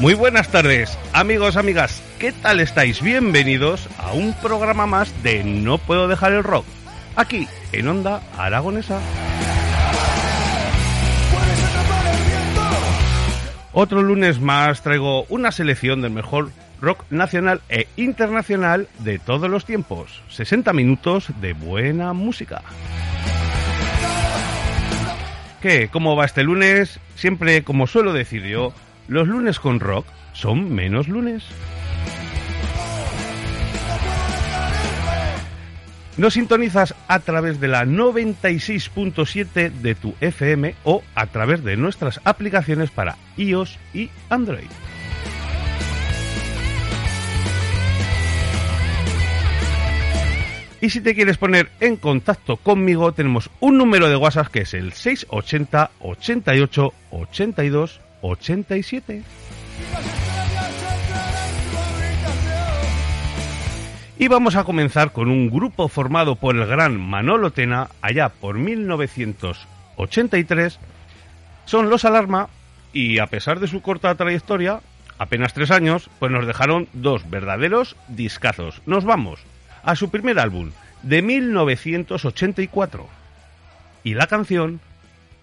Muy buenas tardes, amigos, amigas. ¿Qué tal estáis? Bienvenidos a un programa más de No puedo dejar el rock, aquí en Onda Aragonesa. Otro lunes más traigo una selección del mejor rock nacional e internacional de todos los tiempos. 60 minutos de buena música. ¿Qué? ¿Cómo va este lunes? Siempre, como suelo decir yo, los lunes con rock son menos lunes. Nos sintonizas a través de la 96.7 de tu FM o a través de nuestras aplicaciones para iOS y Android. Y si te quieres poner en contacto conmigo, tenemos un número de WhatsApp que es el 680 88 82 87. Y vamos a comenzar con un grupo formado por el gran Manolo Tena allá por 1983. Son los Alarma y a pesar de su corta trayectoria, apenas tres años, pues nos dejaron dos verdaderos discazos. Nos vamos a su primer álbum de 1984 y la canción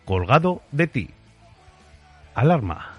Colgado de ti. Alarma.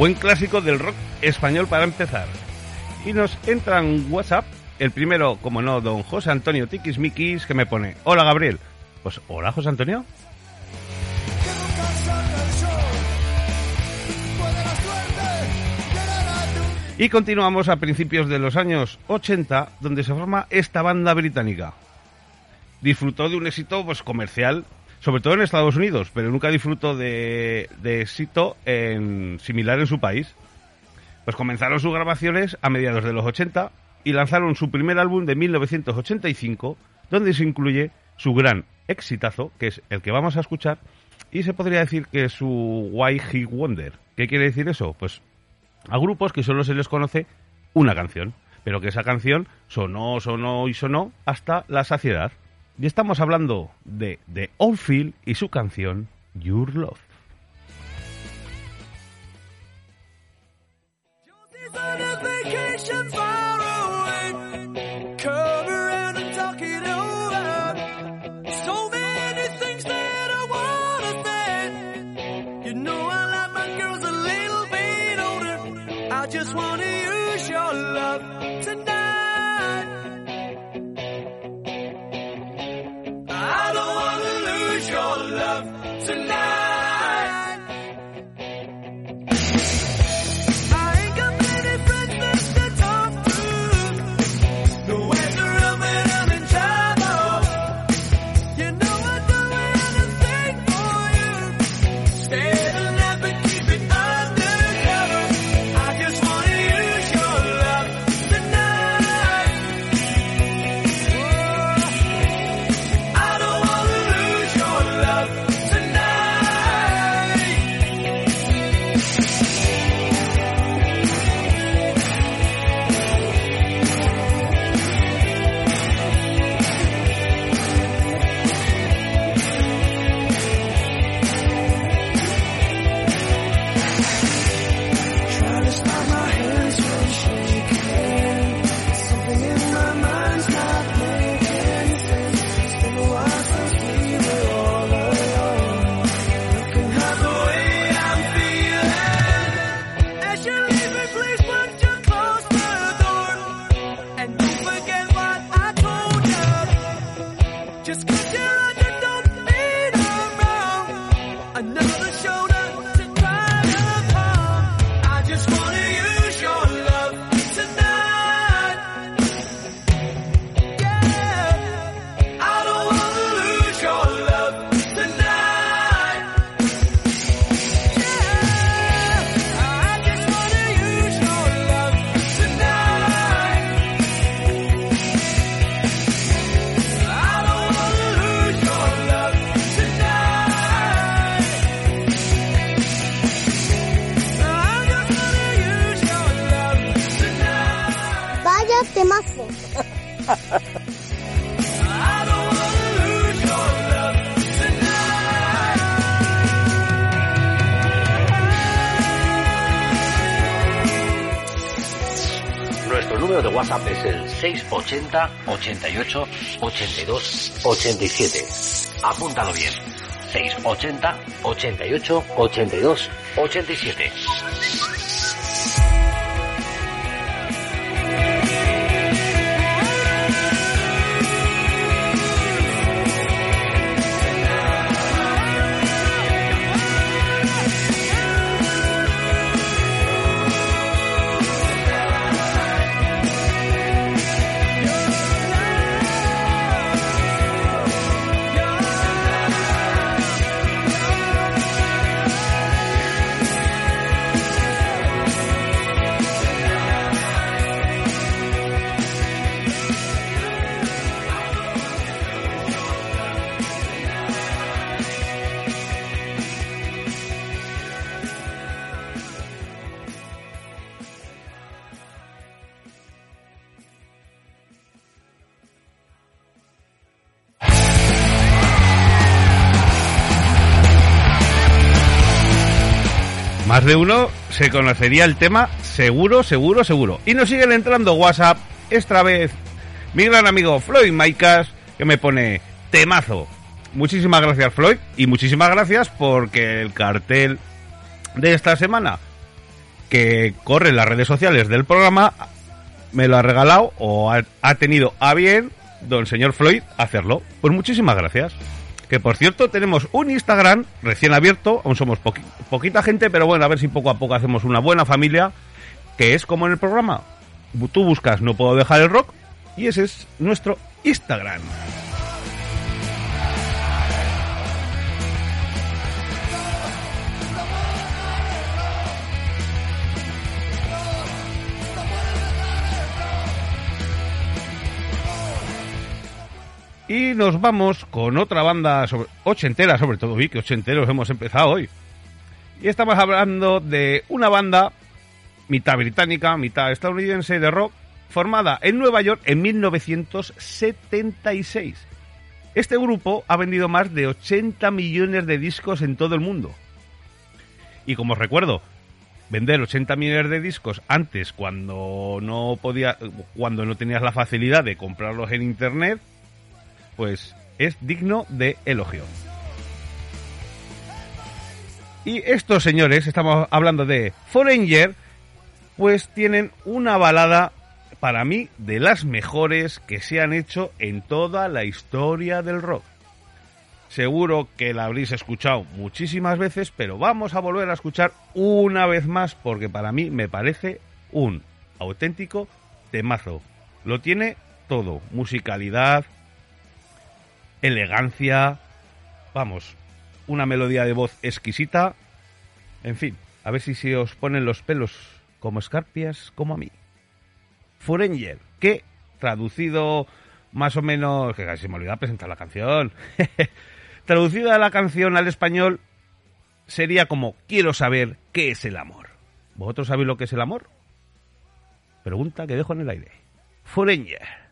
Buen clásico del rock español para empezar. Y nos entra en WhatsApp el primero, como no, don José Antonio Tiquismiquis, que me pone, hola Gabriel. Pues hola José Antonio. Y continuamos a principios de los años 80, donde se forma esta banda británica. Disfrutó de un éxito pues, comercial, sobre todo en Estados Unidos, pero nunca disfrutó de, éxito en, similar en su país. Pues comenzaron sus grabaciones a mediados de los 80 y lanzaron su primer álbum de 1985, donde se incluye su gran exitazo, que es el que vamos a escuchar, y se podría decir que es su Why He Wonder. ¿Qué quiere decir eso? Pues a grupos que solo se les conoce una canción, pero que esa canción sonó, sonó y sonó hasta la saciedad. Y estamos hablando de The Oldfield y su canción Your Love. de 680 88 82 87. Apúntalo bien. 680 88 82 87. De uno se conocería el tema seguro, seguro, seguro. Y nos siguen entrando WhatsApp, esta vez mi gran amigo Floyd Maicas, que me pone temazo. Muchísimas gracias Floyd y muchísimas gracias porque el cartel de esta semana que corre en las redes sociales del programa, me lo ha regalado o ha, ha tenido a bien don señor Floyd hacerlo. Pues muchísimas gracias. Que por cierto tenemos un Instagram recién abierto, aún somos poqui- poquita gente, pero bueno, a ver si poco a poco hacemos una buena familia, que es como en el programa. Tú buscas No puedo dejar el rock y ese es nuestro Instagram. Y nos vamos con otra banda sobre, ochentera, sobre todo, vi que ochenteros hemos empezado hoy. Y estamos hablando de una banda mitad británica, mitad estadounidense de rock, formada en Nueva York en 1976. Este grupo ha vendido más de 80 millones de discos en todo el mundo. Y como os recuerdo, vender 80 millones de discos antes cuando no podía cuando no tenías la facilidad de comprarlos en internet, pues es digno de elogio. Y estos señores, estamos hablando de Foreigner, pues tienen una balada para mí de las mejores que se han hecho en toda la historia del rock. Seguro que la habréis escuchado muchísimas veces, pero vamos a volver a escuchar una vez más porque para mí me parece un auténtico temazo. Lo tiene todo, musicalidad, elegancia, vamos, una melodía de voz exquisita, en fin, a ver si se os ponen los pelos como escarpias como a mí. Foreigner, que traducido más o menos, que casi me olvidó presentar la canción, traducida la canción al español sería como quiero saber qué es el amor. ¿Vosotros sabéis lo que es el amor? Pregunta que dejo en el aire. Foreigner.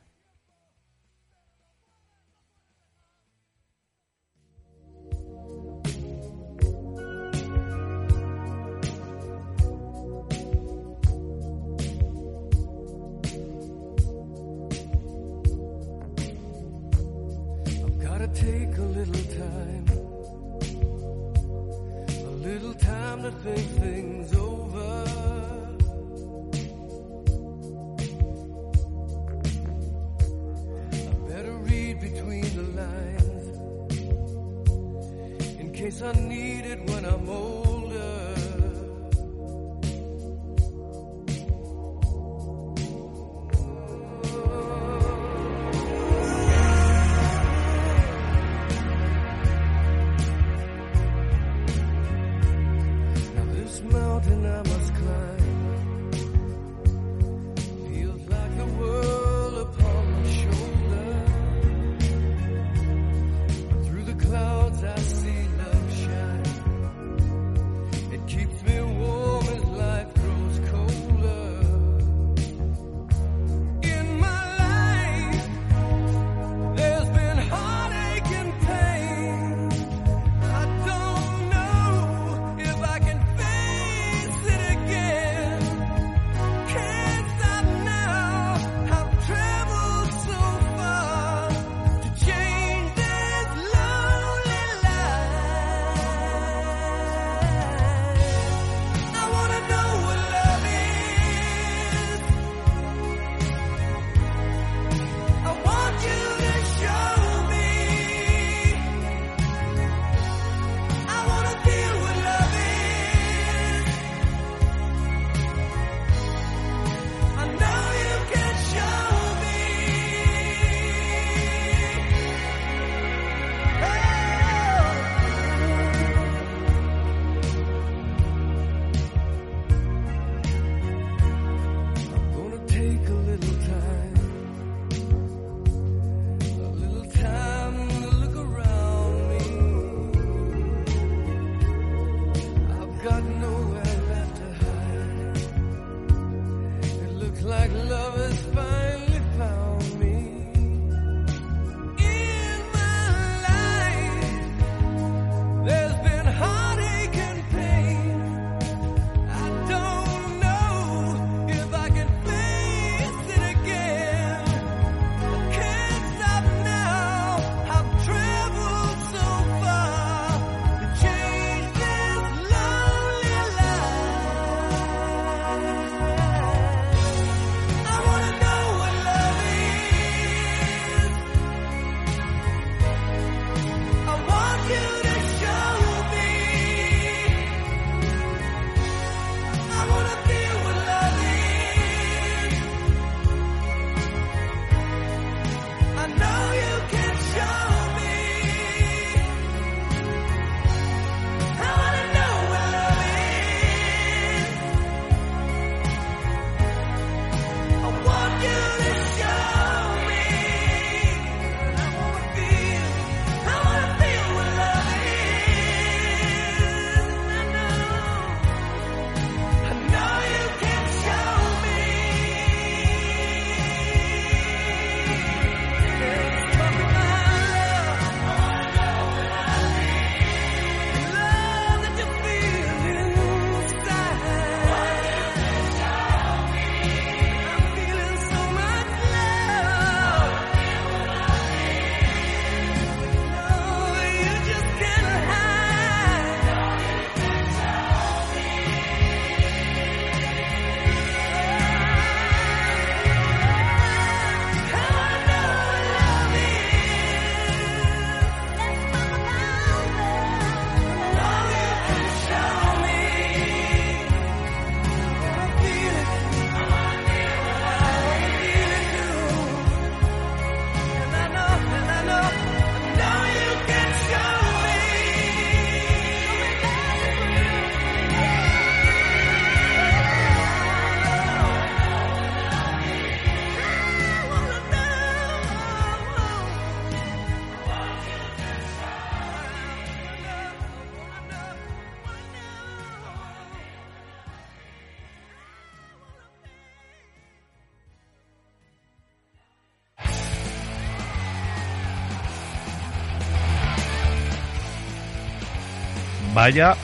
Vaya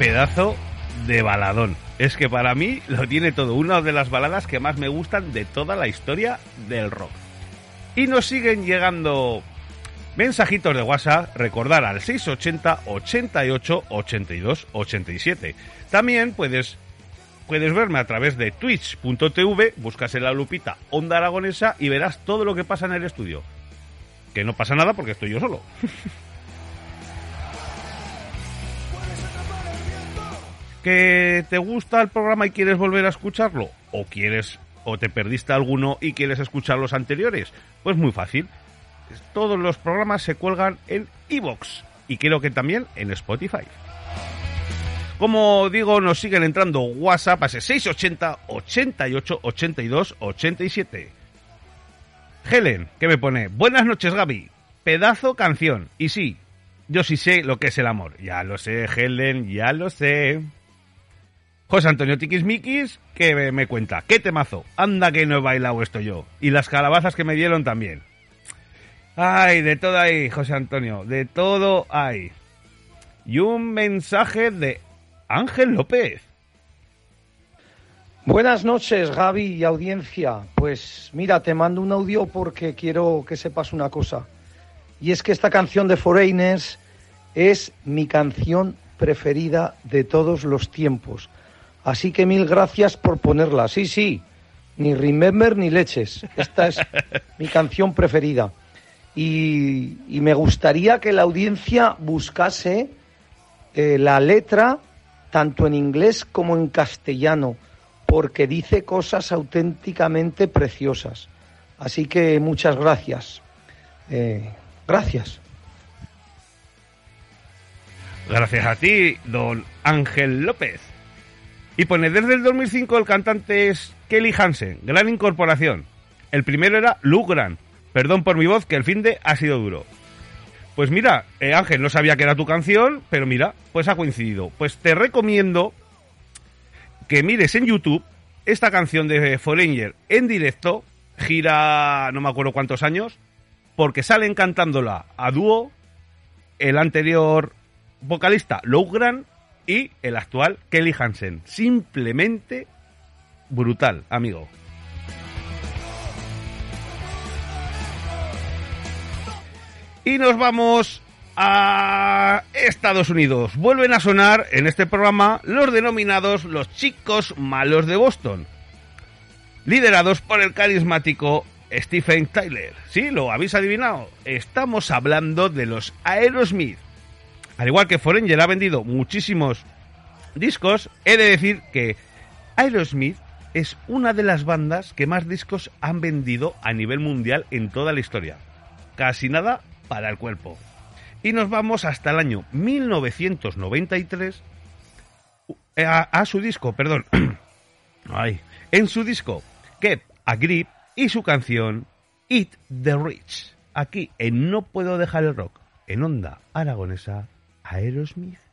pedazo de baladón. Es que para mí lo tiene todo, una de las baladas que más me gustan de toda la historia del rock. Y nos siguen llegando mensajitos de WhatsApp, recordar al 680 88 82 87. También puedes puedes verme a través de twitch.tv, buscas en la lupita Onda Aragonesa y verás todo lo que pasa en el estudio. Que no pasa nada porque estoy yo solo. ¿Que te gusta el programa y quieres volver a escucharlo? ¿O quieres o te perdiste alguno y quieres escuchar los anteriores? Pues muy fácil. Todos los programas se cuelgan en iVoox y creo que también en Spotify. Como digo, nos siguen entrando WhatsApp a ese 680 88 82 87. Helen, que me pone, buenas noches Gaby, pedazo canción. Y sí, yo sí sé lo que es el amor. Ya lo sé, Helen, ya lo sé. José Antonio Tiquismiquis, que me cuenta, qué temazo, anda que no he bailado esto yo. Y las calabazas que me dieron también. Ay, de todo hay, José Antonio, de todo hay. Y un mensaje de Ángel López. Buenas noches, Gaby y audiencia. Pues mira, te mando un audio porque quiero que sepas una cosa. Y es que esta canción de Foreigners es mi canción preferida de todos los tiempos. Así que mil gracias por ponerla. Sí, sí, ni Remember ni leches. Esta es mi canción preferida. Y, y me gustaría que la audiencia buscase eh, la letra tanto en inglés como en castellano, porque dice cosas auténticamente preciosas. Así que muchas gracias. Eh, gracias. Gracias a ti, don Ángel López. Y pone, desde el 2005 el cantante es Kelly Hansen, gran incorporación. El primero era Luke Grant. Perdón por mi voz, que el fin de ha sido duro. Pues mira, eh, Ángel, no sabía que era tu canción, pero mira, pues ha coincidido. Pues te recomiendo que mires en YouTube esta canción de Foreigner en directo, gira no me acuerdo cuántos años, porque salen cantándola a dúo el anterior vocalista Lou Grant y el actual Kelly Hansen. Simplemente brutal, amigo. Y nos vamos a Estados Unidos. Vuelven a sonar en este programa los denominados los chicos malos de Boston, liderados por el carismático Stephen Tyler. Sí, lo habéis adivinado. Estamos hablando de los Aerosmith. Al igual que Foreigner ha vendido muchísimos discos, he de decir que Aerosmith es una de las bandas que más discos han vendido a nivel mundial en toda la historia. Casi nada para el cuerpo. Y nos vamos hasta el año 1993 eh, a, a su disco, perdón. Ay, en su disco Keep a Grip y su canción Eat the Rich. Aquí en No Puedo Dejar el Rock, en Onda Aragonesa, Aerosmith.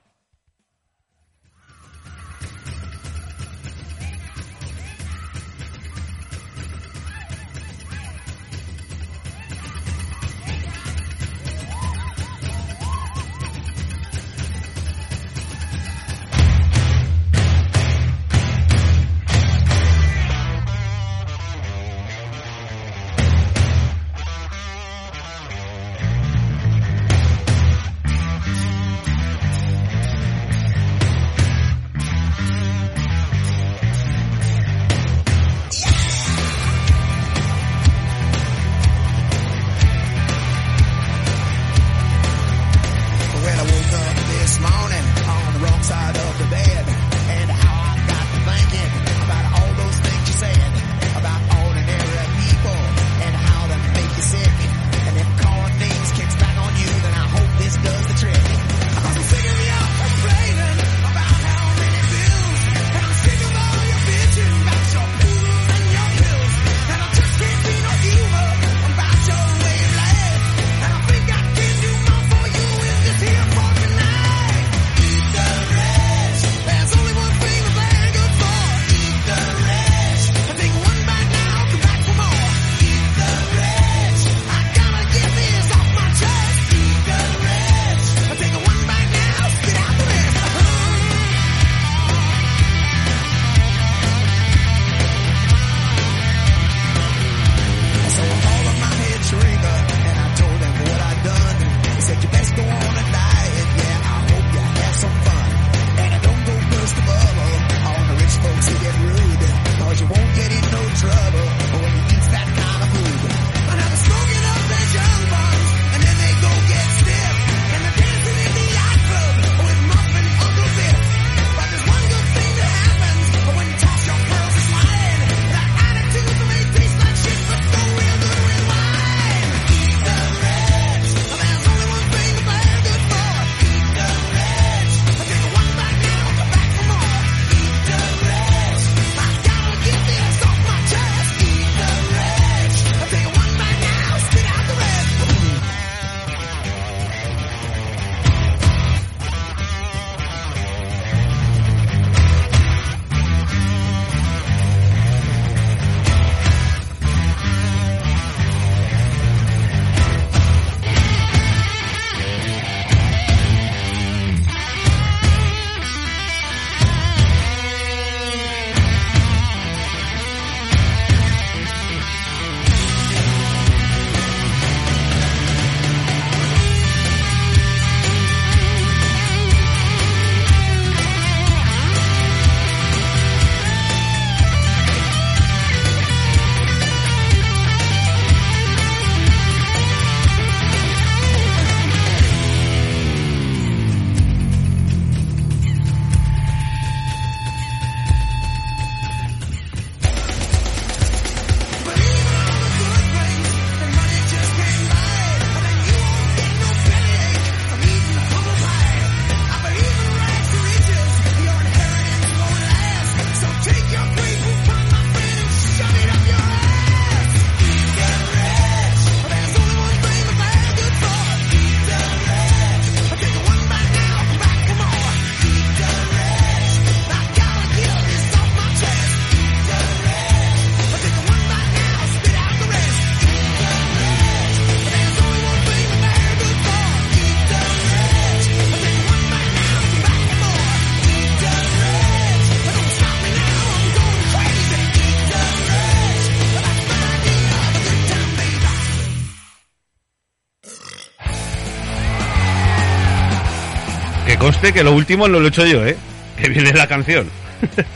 Conste que lo último no lo he hecho yo, ¿eh? Que viene la canción.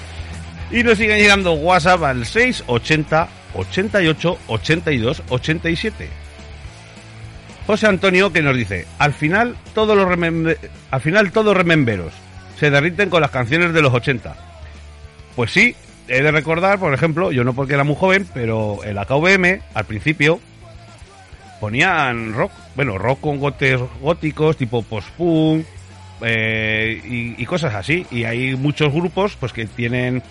y nos siguen llegando WhatsApp al 680 88 82 87. José Antonio que nos dice, al final todos los al final todos rememberos se derriten con las canciones de los 80. Pues sí, he de recordar, por ejemplo, yo no porque era muy joven, pero en la al principio ponían rock, bueno, rock con gotes góticos, tipo post-punk eh, y, y cosas así. Y hay muchos grupos pues que tienen,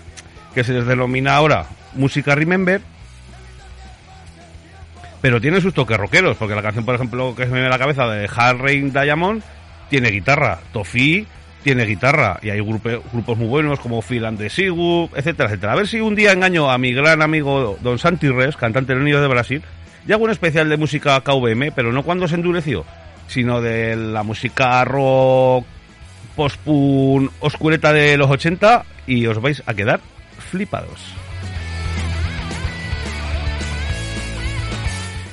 que se les denomina ahora música remember, pero tienen sus toques rockeros, porque la canción, por ejemplo, que se me viene a la cabeza de Hard Rain Diamond tiene guitarra, Tofi tiene guitarra, y hay grupe- grupos muy buenos como Phil and the Sigu, etcétera, etcétera. A ver si un día engaño a mi gran amigo Don Santi Res, cantante del Nido de Brasil, y hago un especial de música KVM, pero no cuando se endureció, sino de la música rock, post-punk, oscureta de los 80, y os vais a quedar flipados.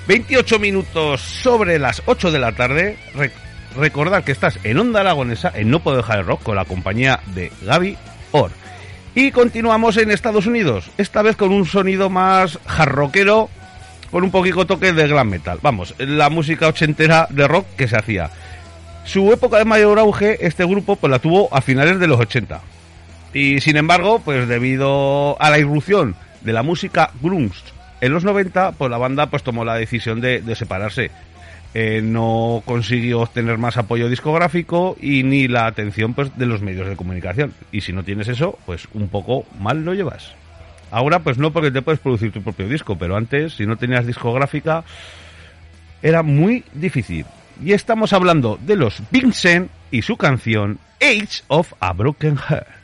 28 minutos sobre las 8 de la tarde. Re- recordad que estás en Onda Aragonesa, en No Puedo Dejar el Rock, con la compañía de Gaby Or. Y continuamos en Estados Unidos, esta vez con un sonido más jarroquero, con un poquito toque de glam metal. Vamos, la música ochentera de rock que se hacía. Su época de mayor auge, este grupo, pues la tuvo a finales de los 80. Y sin embargo, pues debido a la irrupción de la música grunge en los 90, pues la banda pues tomó la decisión de, separarse. Eh, no consiguió obtener más apoyo discográfico y ni la atención pues de los medios de comunicación. Y si no tienes eso, pues un poco mal lo llevas. Ahora pues no porque te puedes producir tu propio disco, pero antes si no tenías discográfica era muy difícil. Y estamos hablando de los Vincent y su canción Age of a Broken Heart.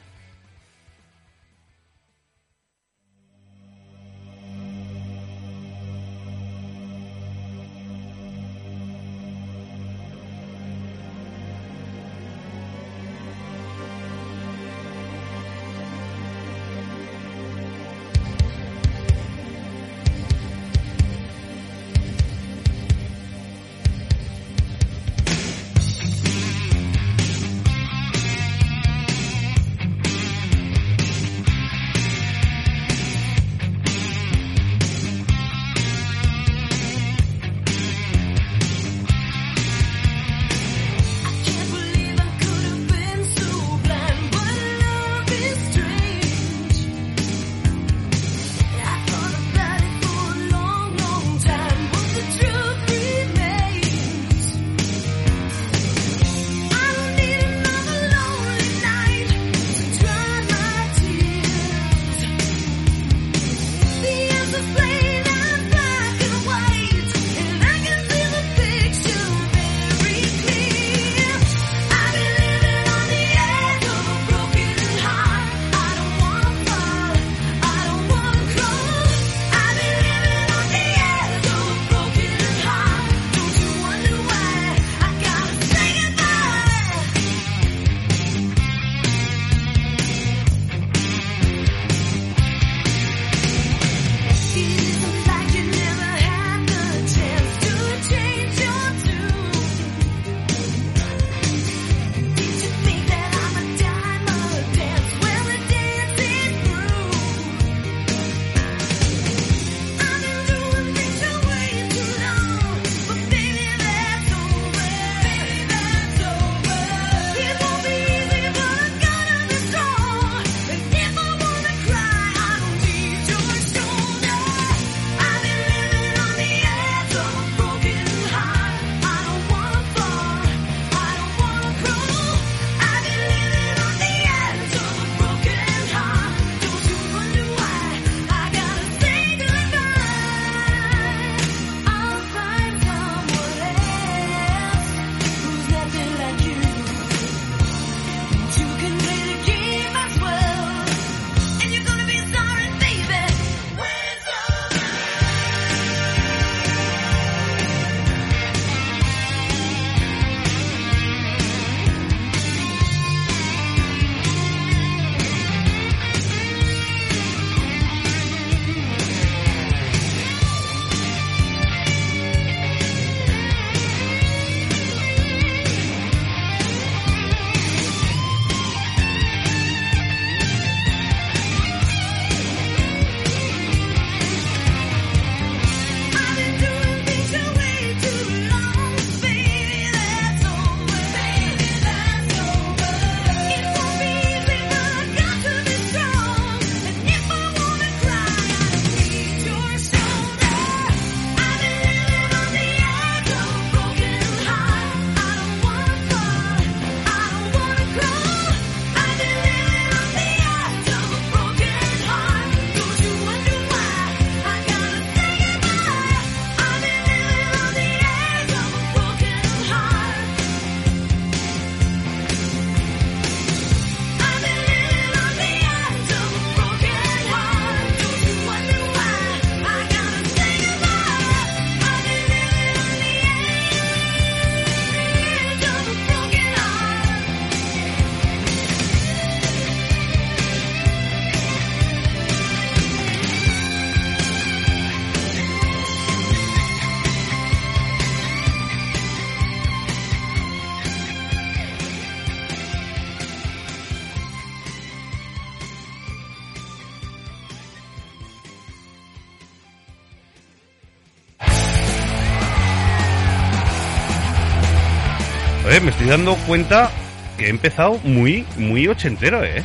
Dando cuenta que he empezado muy, muy ochentero, ¿eh?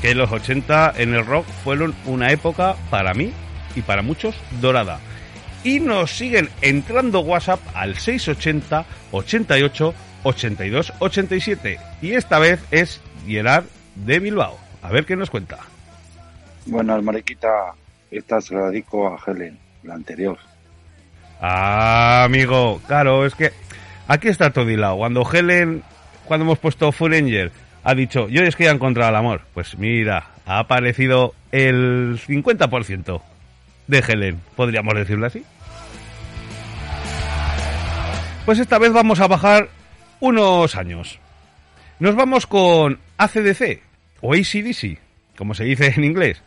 Que los 80 en el rock fueron una época para mí y para muchos dorada. Y nos siguen entrando WhatsApp al 680 88 82 87. Y esta vez es Gerard de Bilbao. A ver qué nos cuenta. Bueno, Mariquita, esta se la dedico a Helen, la anterior. Ah, amigo, claro, es que aquí está todo hilado. Cuando Helen, cuando hemos puesto Full Angel, ha dicho, yo es que he encontrado el amor. Pues mira, ha aparecido el 50% de Helen, podríamos decirlo así. Pues esta vez vamos a bajar unos años. Nos vamos con ACDC o ACDC, como se dice en inglés.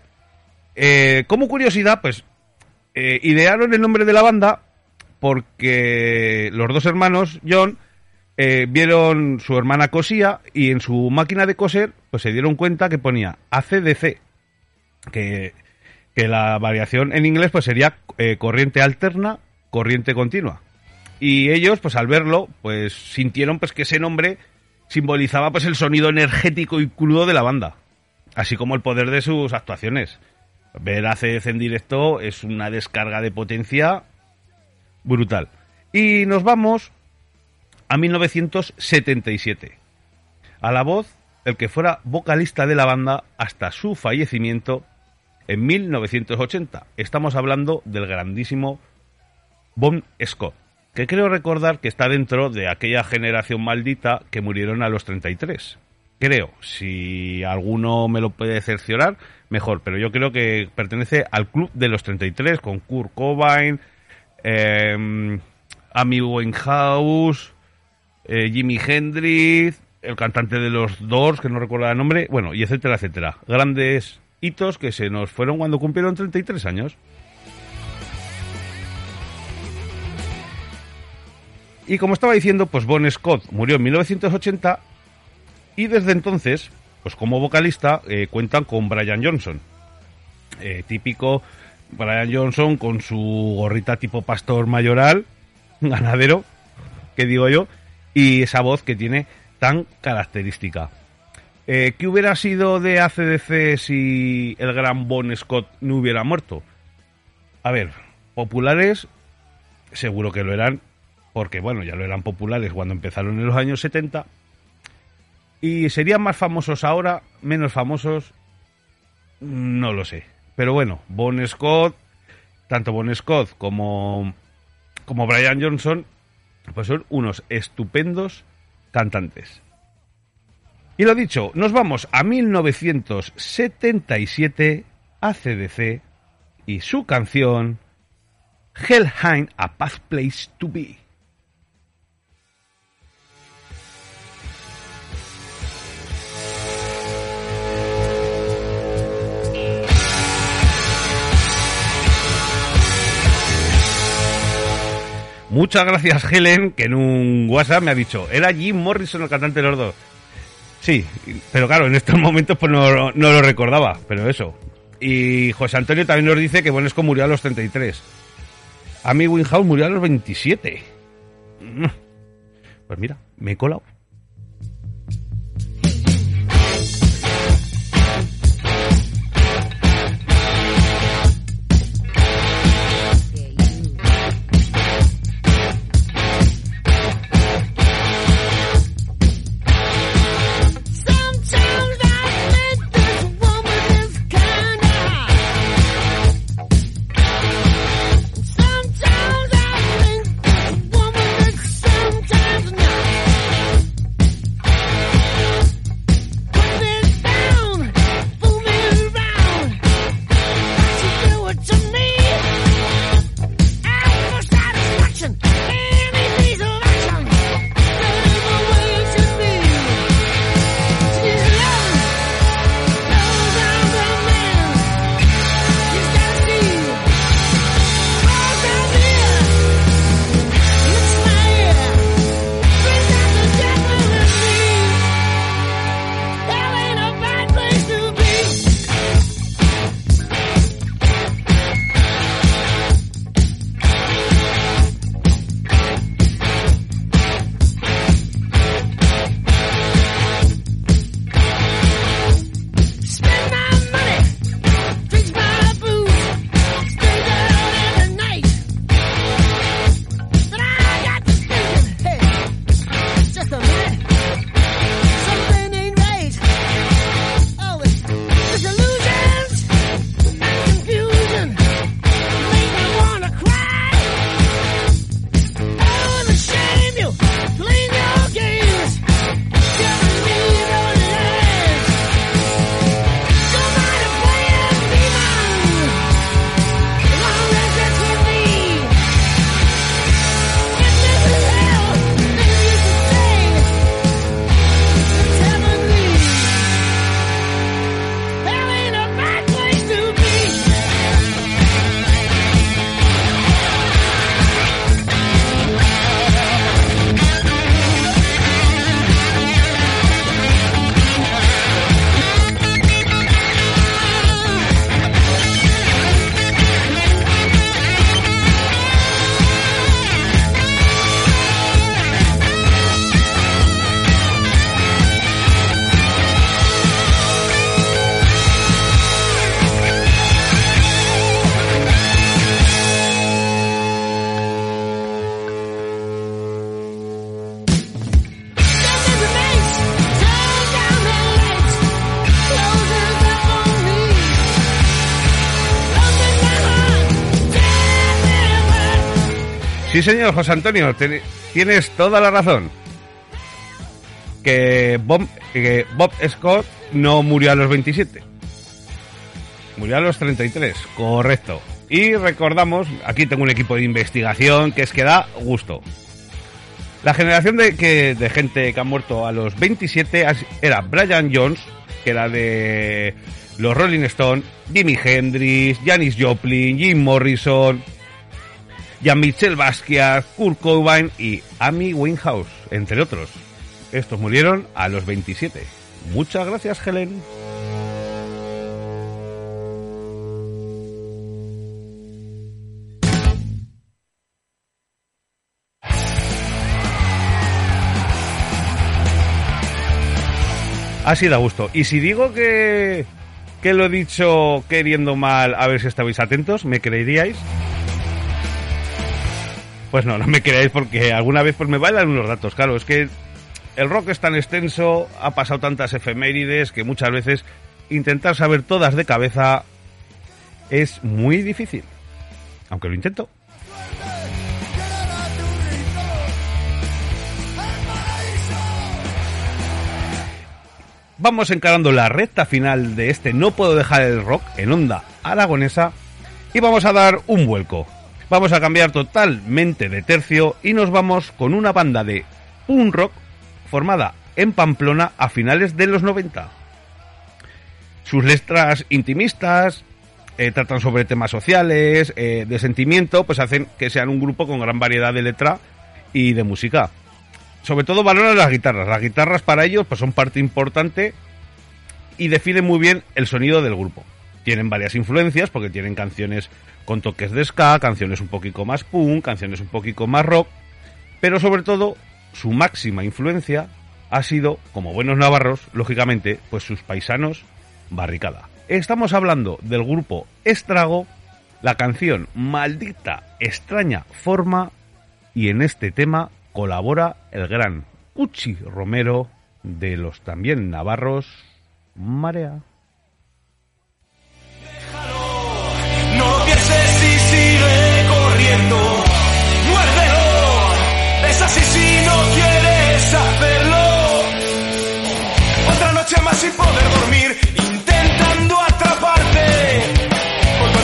Eh, como curiosidad, pues eh, idearon el nombre de la banda porque los dos hermanos, John, eh, vieron su hermana cosía y en su máquina de coser pues se dieron cuenta que ponía ACDC, que, que la variación en inglés pues sería eh, corriente alterna, corriente continua. Y ellos pues al verlo pues sintieron pues que ese nombre simbolizaba pues el sonido energético y crudo de la banda, así como el poder de sus actuaciones. Ver ACDC en directo es una descarga de potencia brutal. Y nos vamos a 1977. A la voz, el que fuera vocalista de la banda hasta su fallecimiento en 1980. Estamos hablando del grandísimo Bon Scott, que creo recordar que está dentro de aquella generación maldita que murieron a los 33. Creo, si alguno me lo puede cerciorar, mejor, pero yo creo que pertenece al club de los 33 con Kurt Cobain, eh, Amy Winehouse, eh, Jimi Hendrix, el cantante de los Doors, que no recuerdo el nombre, bueno, y etcétera, etcétera. Grandes hitos que se nos fueron cuando cumplieron 33 años. Y como estaba diciendo, pues Bon Scott murió en 1980 y desde entonces, pues como vocalista, eh, cuentan con Brian Johnson. Eh, típico Brian Johnson con su gorrita tipo pastor mayoral, ganadero, que digo yo, y esa voz que tiene tan característica. Eh, ¿Qué hubiera sido de ACDC si el gran Bon Scott no hubiera muerto? A ver, populares seguro que lo eran, porque bueno, ya lo eran populares cuando empezaron en los años 70. Y serían más famosos ahora, menos famosos, no lo sé. Pero bueno, Bon Scott, tanto Bon Scott como, como Brian Johnson, pues son unos estupendos cantantes. Y lo dicho, nos vamos a 1977 a CDC y su canción Hellheim, a Path Place to Be. Muchas gracias, Helen, que en un WhatsApp me ha dicho, era Jim Morrison el cantante de los dos. Sí, pero claro, en estos momentos pues no, no lo recordaba, pero eso. Y José Antonio también nos dice que Bonesco murió a los 33. Amy Winhouse murió a los 27. Mm. Pues mira, me he colado. Sí, señor José Antonio, tienes toda la razón. Que Bob, Scott no murió a los 27. Murió a los 33, correcto. Y recordamos, aquí tengo un equipo de investigación que es que da gusto. La generación de, que, de gente que ha muerto a los 27 as- era Brian Jones, que era de los Rolling Stones, Jimi Hendrix, Janis Joplin, Jim Morrison, Jean-Michel Basquiat, Kurt Cobain y Amy Winehouse, entre otros. Estos murieron a los 27. Muchas gracias, Helen. Así da gusto. Y si digo que, que lo he dicho queriendo mal, a ver si estabais atentos, ¿me creeríais? Pues no, no me creáis porque alguna vez pues me bailan unos datos. Claro, es que el rock es tan extenso, ha pasado tantas efemérides que muchas veces intentar saber todas de cabeza es muy difícil. Aunque lo intento. Vamos encarando la recta final de este No puedo dejar el rock en onda aragonesa y vamos a dar un vuelco. Vamos a cambiar totalmente de tercio y nos vamos con una banda de punk rock formada en Pamplona a finales de los 90. Sus letras intimistas eh, tratan sobre temas sociales, eh, de sentimiento, pues hacen que sean un grupo con gran variedad de letra y de música. Sobre todo valoran las guitarras. Las guitarras para ellos pues son parte importante y definen muy bien el sonido del grupo. Tienen varias influencias porque tienen canciones con toques de ska, canciones un poquito más punk, canciones un poquito más rock, pero sobre todo su máxima influencia ha sido, como buenos navarros, lógicamente, pues sus paisanos Barricada. Estamos hablando del grupo Estrago, la canción Maldita extraña forma y en este tema colabora el gran Uchi Romero de los también navarros Marea. Corriendo. Muérdelo. Es así si no quieres hacerlo. Otra noche más sin poder dormir, intentando atraparte.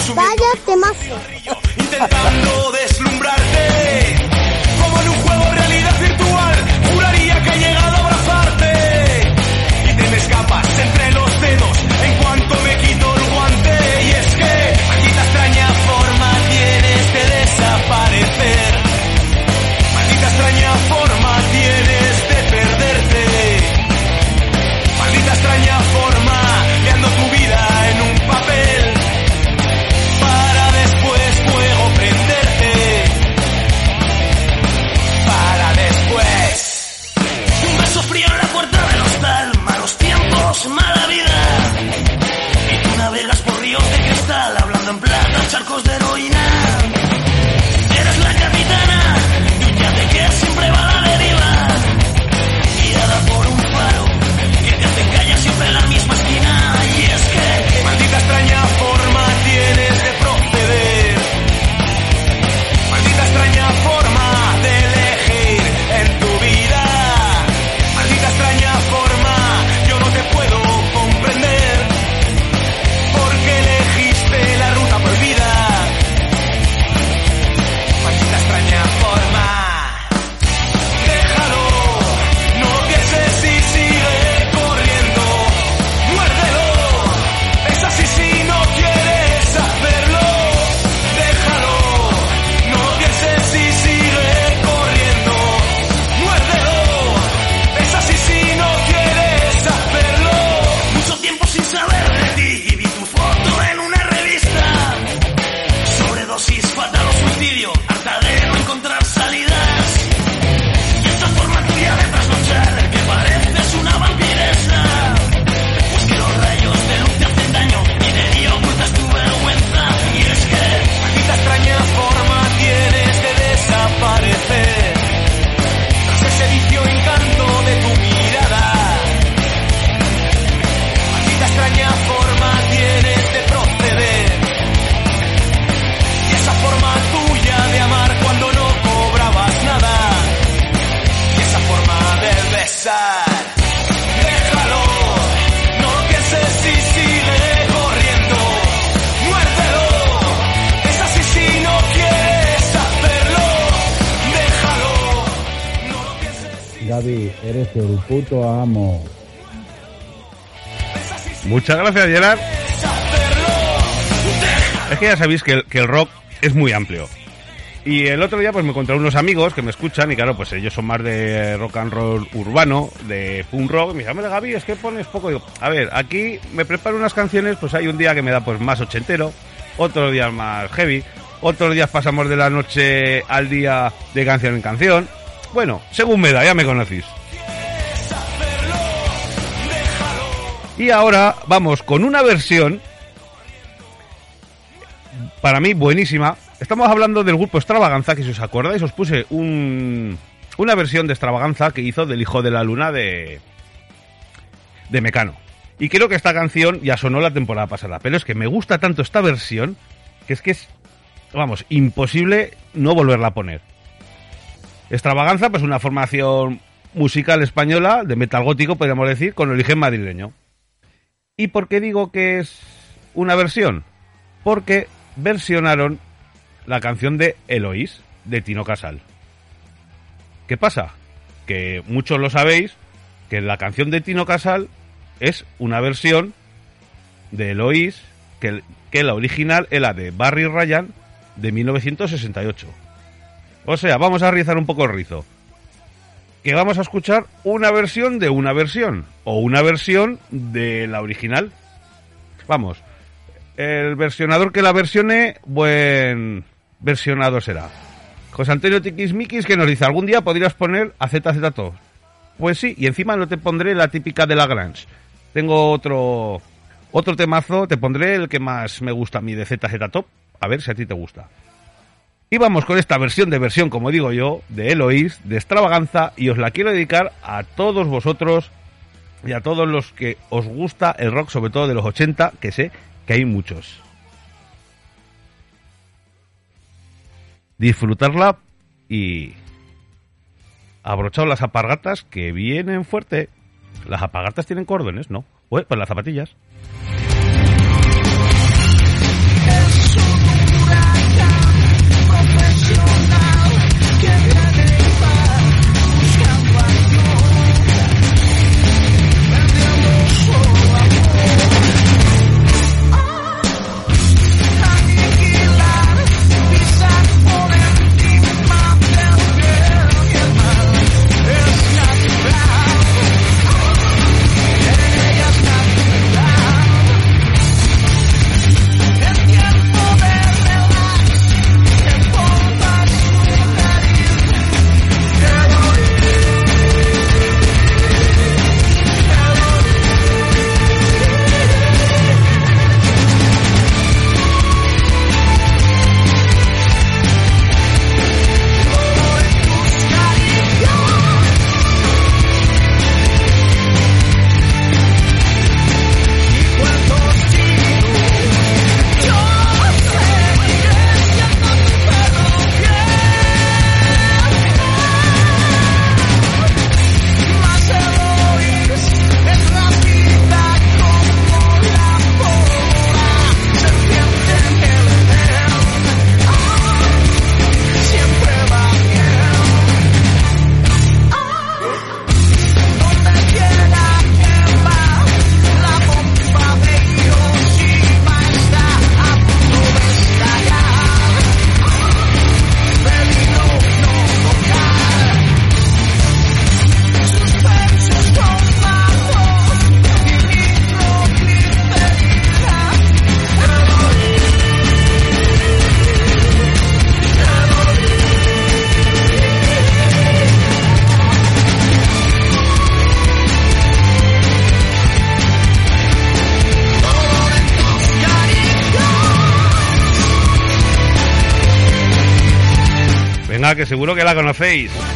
Su Vaya temazo. intentando deslumbrarte. Muchas gracias, Gerard. Es que ya sabéis que el, que el rock es muy amplio. Y el otro día pues me encontré unos amigos que me escuchan y claro, pues ellos son más de rock and roll urbano, de punk rock. Y me dicen, "Hombre, Gaby, es que pones poco. Digo, a ver, aquí me preparo unas canciones, pues hay un día que me da pues más ochentero, otros días más heavy, otros días pasamos de la noche al día de canción en canción. Bueno, según me da, ya me conocéis. Y ahora vamos con una versión para mí buenísima. Estamos hablando del grupo Extravaganza, que si os acordáis os puse un, una versión de Extravaganza que hizo del Hijo de la Luna de, de Mecano. Y creo que esta canción ya sonó la temporada pasada, pero es que me gusta tanto esta versión que es que es, vamos, imposible no volverla a poner. Extravaganza, pues una formación musical española de metal gótico, podríamos decir, con origen madrileño. ¿Y por qué digo que es una versión? Porque versionaron la canción de Eloís de Tino Casal. ¿Qué pasa? Que muchos lo sabéis, que la canción de Tino Casal es una versión de Eloís, que, que la original es la de Barry Ryan de 1968. O sea, vamos a rizar un poco el rizo. Que vamos a escuchar una versión de una versión, o una versión de la original. Vamos, el versionador que la versione, buen versionado será. José Antonio Tiquismiquis que nos dice, algún día podrías poner a ZZ Top. Pues sí, y encima no te pondré la típica de la Grange. Tengo otro otro temazo, te pondré el que más me gusta a mí de ZZ Top, a ver si a ti te gusta. Y vamos con esta versión de versión, como digo yo, de Eloís, de extravaganza, y os la quiero dedicar a todos vosotros y a todos los que os gusta el rock, sobre todo de los 80, que sé que hay muchos. Disfrutarla y abrochaos las apargatas que vienen fuerte. Las apargatas tienen cordones, ¿no? Pues, pues las zapatillas. Seguro que la conocéis.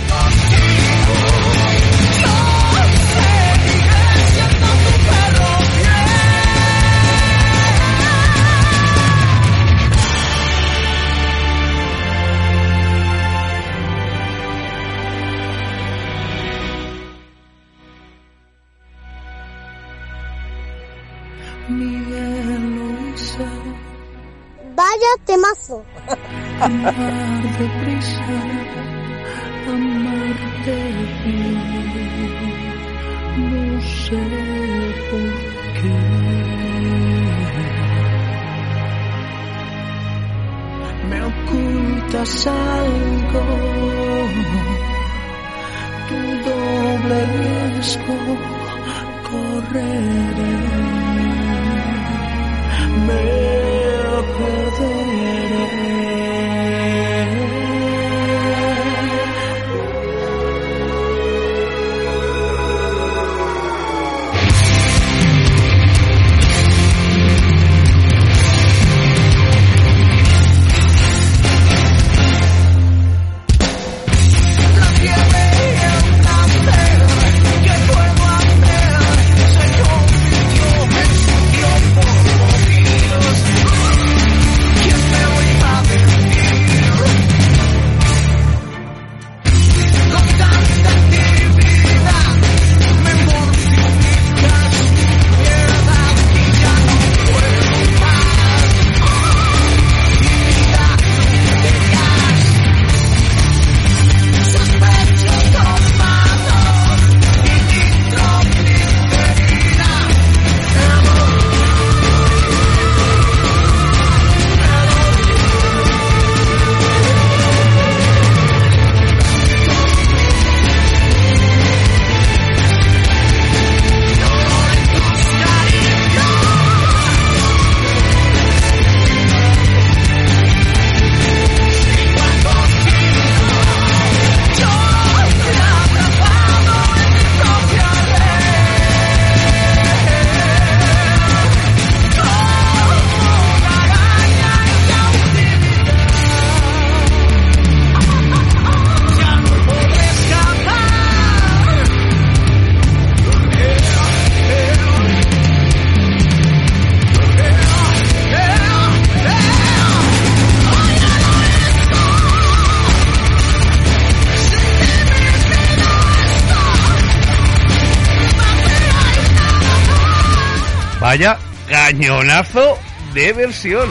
Cañonazo de versión.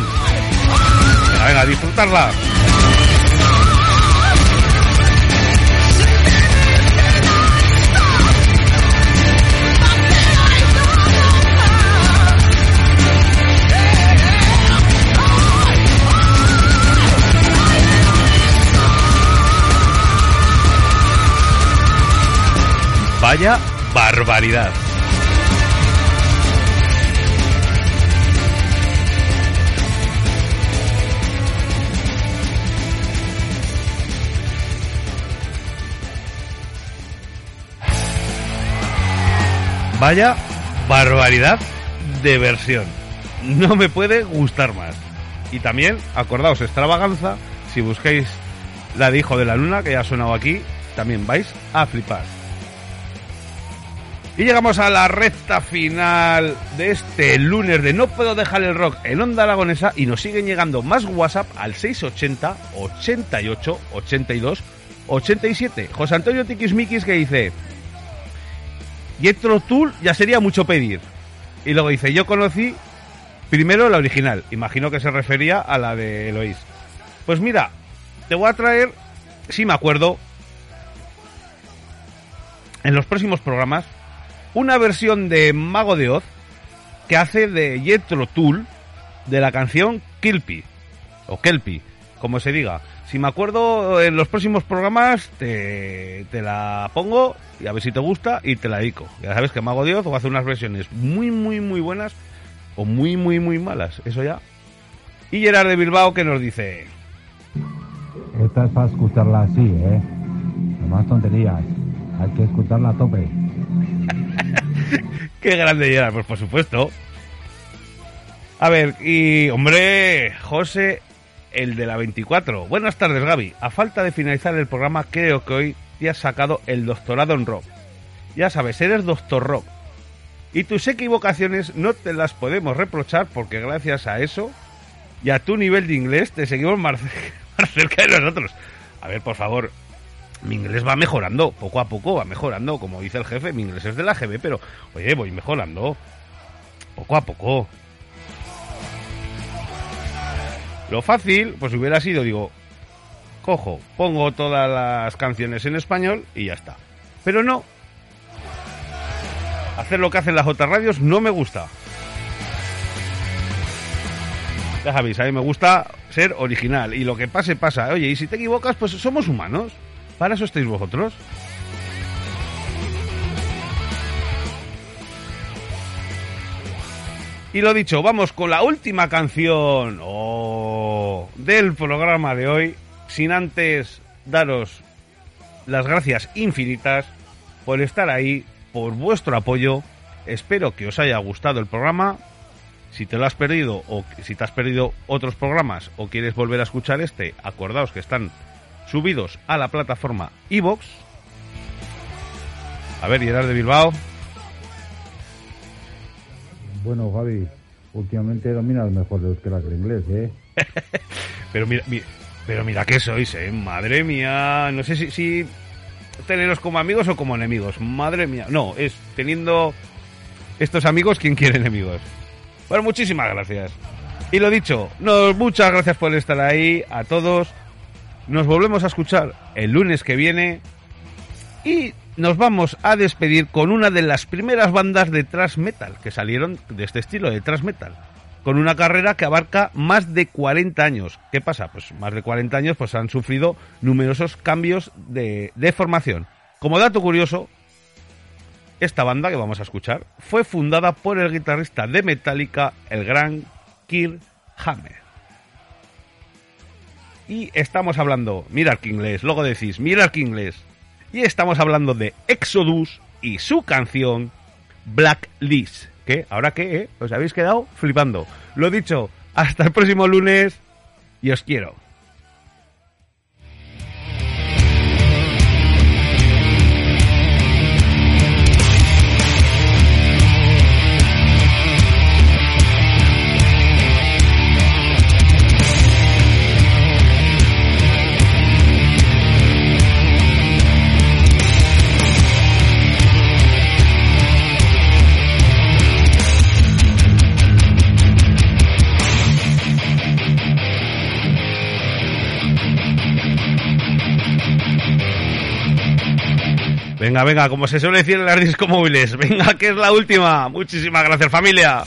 Venga, disfrutarla. Vaya barbaridad. Vaya barbaridad de versión. No me puede gustar más. Y también, acordaos, extravaganza, si buscáis la de Hijo de la Luna, que ya ha sonado aquí, también vais a flipar. Y llegamos a la recta final de este lunes de No Puedo Dejar el Rock en Onda Aragonesa y nos siguen llegando más WhatsApp al 680 88 82 87. José Antonio Tiquismiquis que dice... Jetro Tool ya sería mucho pedir. Y luego dice, yo conocí primero la original. Imagino que se refería a la de Eloís. Pues mira, te voy a traer, si me acuerdo, en los próximos programas, una versión de Mago de Oz que hace de Jetro Tool de la canción Kilpi. O Kelpi, como se diga. Si me acuerdo, en los próximos programas te, te la pongo y a ver si te gusta y te la dedico. Ya sabes que Mago de Oz o hace unas versiones muy, muy, muy buenas o muy, muy, muy malas. Eso ya. Y Gerard de Bilbao que nos dice... Esta es para escucharla así, ¿eh? No más tonterías. Hay que escucharla a tope. Qué grande Gerard, pues por supuesto. A ver, y hombre, José, el de la 24. Buenas tardes, Gaby. A falta de finalizar el programa, creo que hoy te has sacado el doctorado en rock. Ya sabes, eres doctor rock. Y tus equivocaciones no te las podemos reprochar porque gracias a eso y a tu nivel de inglés te seguimos más, cerca de nosotros. A ver, por favor, mi inglés va mejorando, poco a poco va mejorando, como dice el jefe, mi inglés es de la GB, pero oye, voy mejorando, poco a poco. Lo fácil, pues hubiera sido, digo, cojo, pongo todas las canciones en español y ya está. Pero no. Hacer lo que hacen las otras radios no me gusta. Ya sabéis, a mí me gusta ser original y lo que pase pasa. Oye, y si te equivocas, pues somos humanos. Para eso estáis vosotros. Y lo dicho, vamos con la última canción oh, del programa de hoy, sin antes daros las gracias infinitas por estar ahí, por vuestro apoyo. Espero que os haya gustado el programa. Si te lo has perdido o si te has perdido otros programas o quieres volver a escuchar este, acordaos que están subidos a la plataforma iVox. A ver, Gerard de Bilbao. Bueno, Javi, últimamente dominas mejor el euskera que el inglés, ¿eh? Pero mira, mira, pero mira que sois, eh. Madre mía. No sé si, si teneros como amigos o como enemigos. Madre mía. No, es teniendo estos amigos quien quiere enemigos. Bueno, muchísimas gracias. Y lo dicho, nos, muchas gracias por estar ahí a todos. Nos volvemos a escuchar el lunes que viene. Y nos vamos a despedir con una de las primeras bandas de thrash metal que salieron de este estilo de thrash metal. Con una carrera que abarca más de 40 años. ¿Qué pasa? Pues más de 40 años pues han sufrido numerosos cambios de, formación. Como dato curioso, esta banda que vamos a escuchar fue fundada por el guitarrista de Metallica, el gran Kirk Hammer. Y estamos hablando, mirad que inglés, luego decís, mirad que inglés. Y estamos hablando de Exodus y su canción Blacklist. Que, ¿ahora qué? Eh? Os habéis quedado flipando. Lo dicho, hasta el próximo lunes y os quiero. Venga, venga, como se suele decir en las discomóviles. Venga, que es la última. Muchísimas gracias, familia.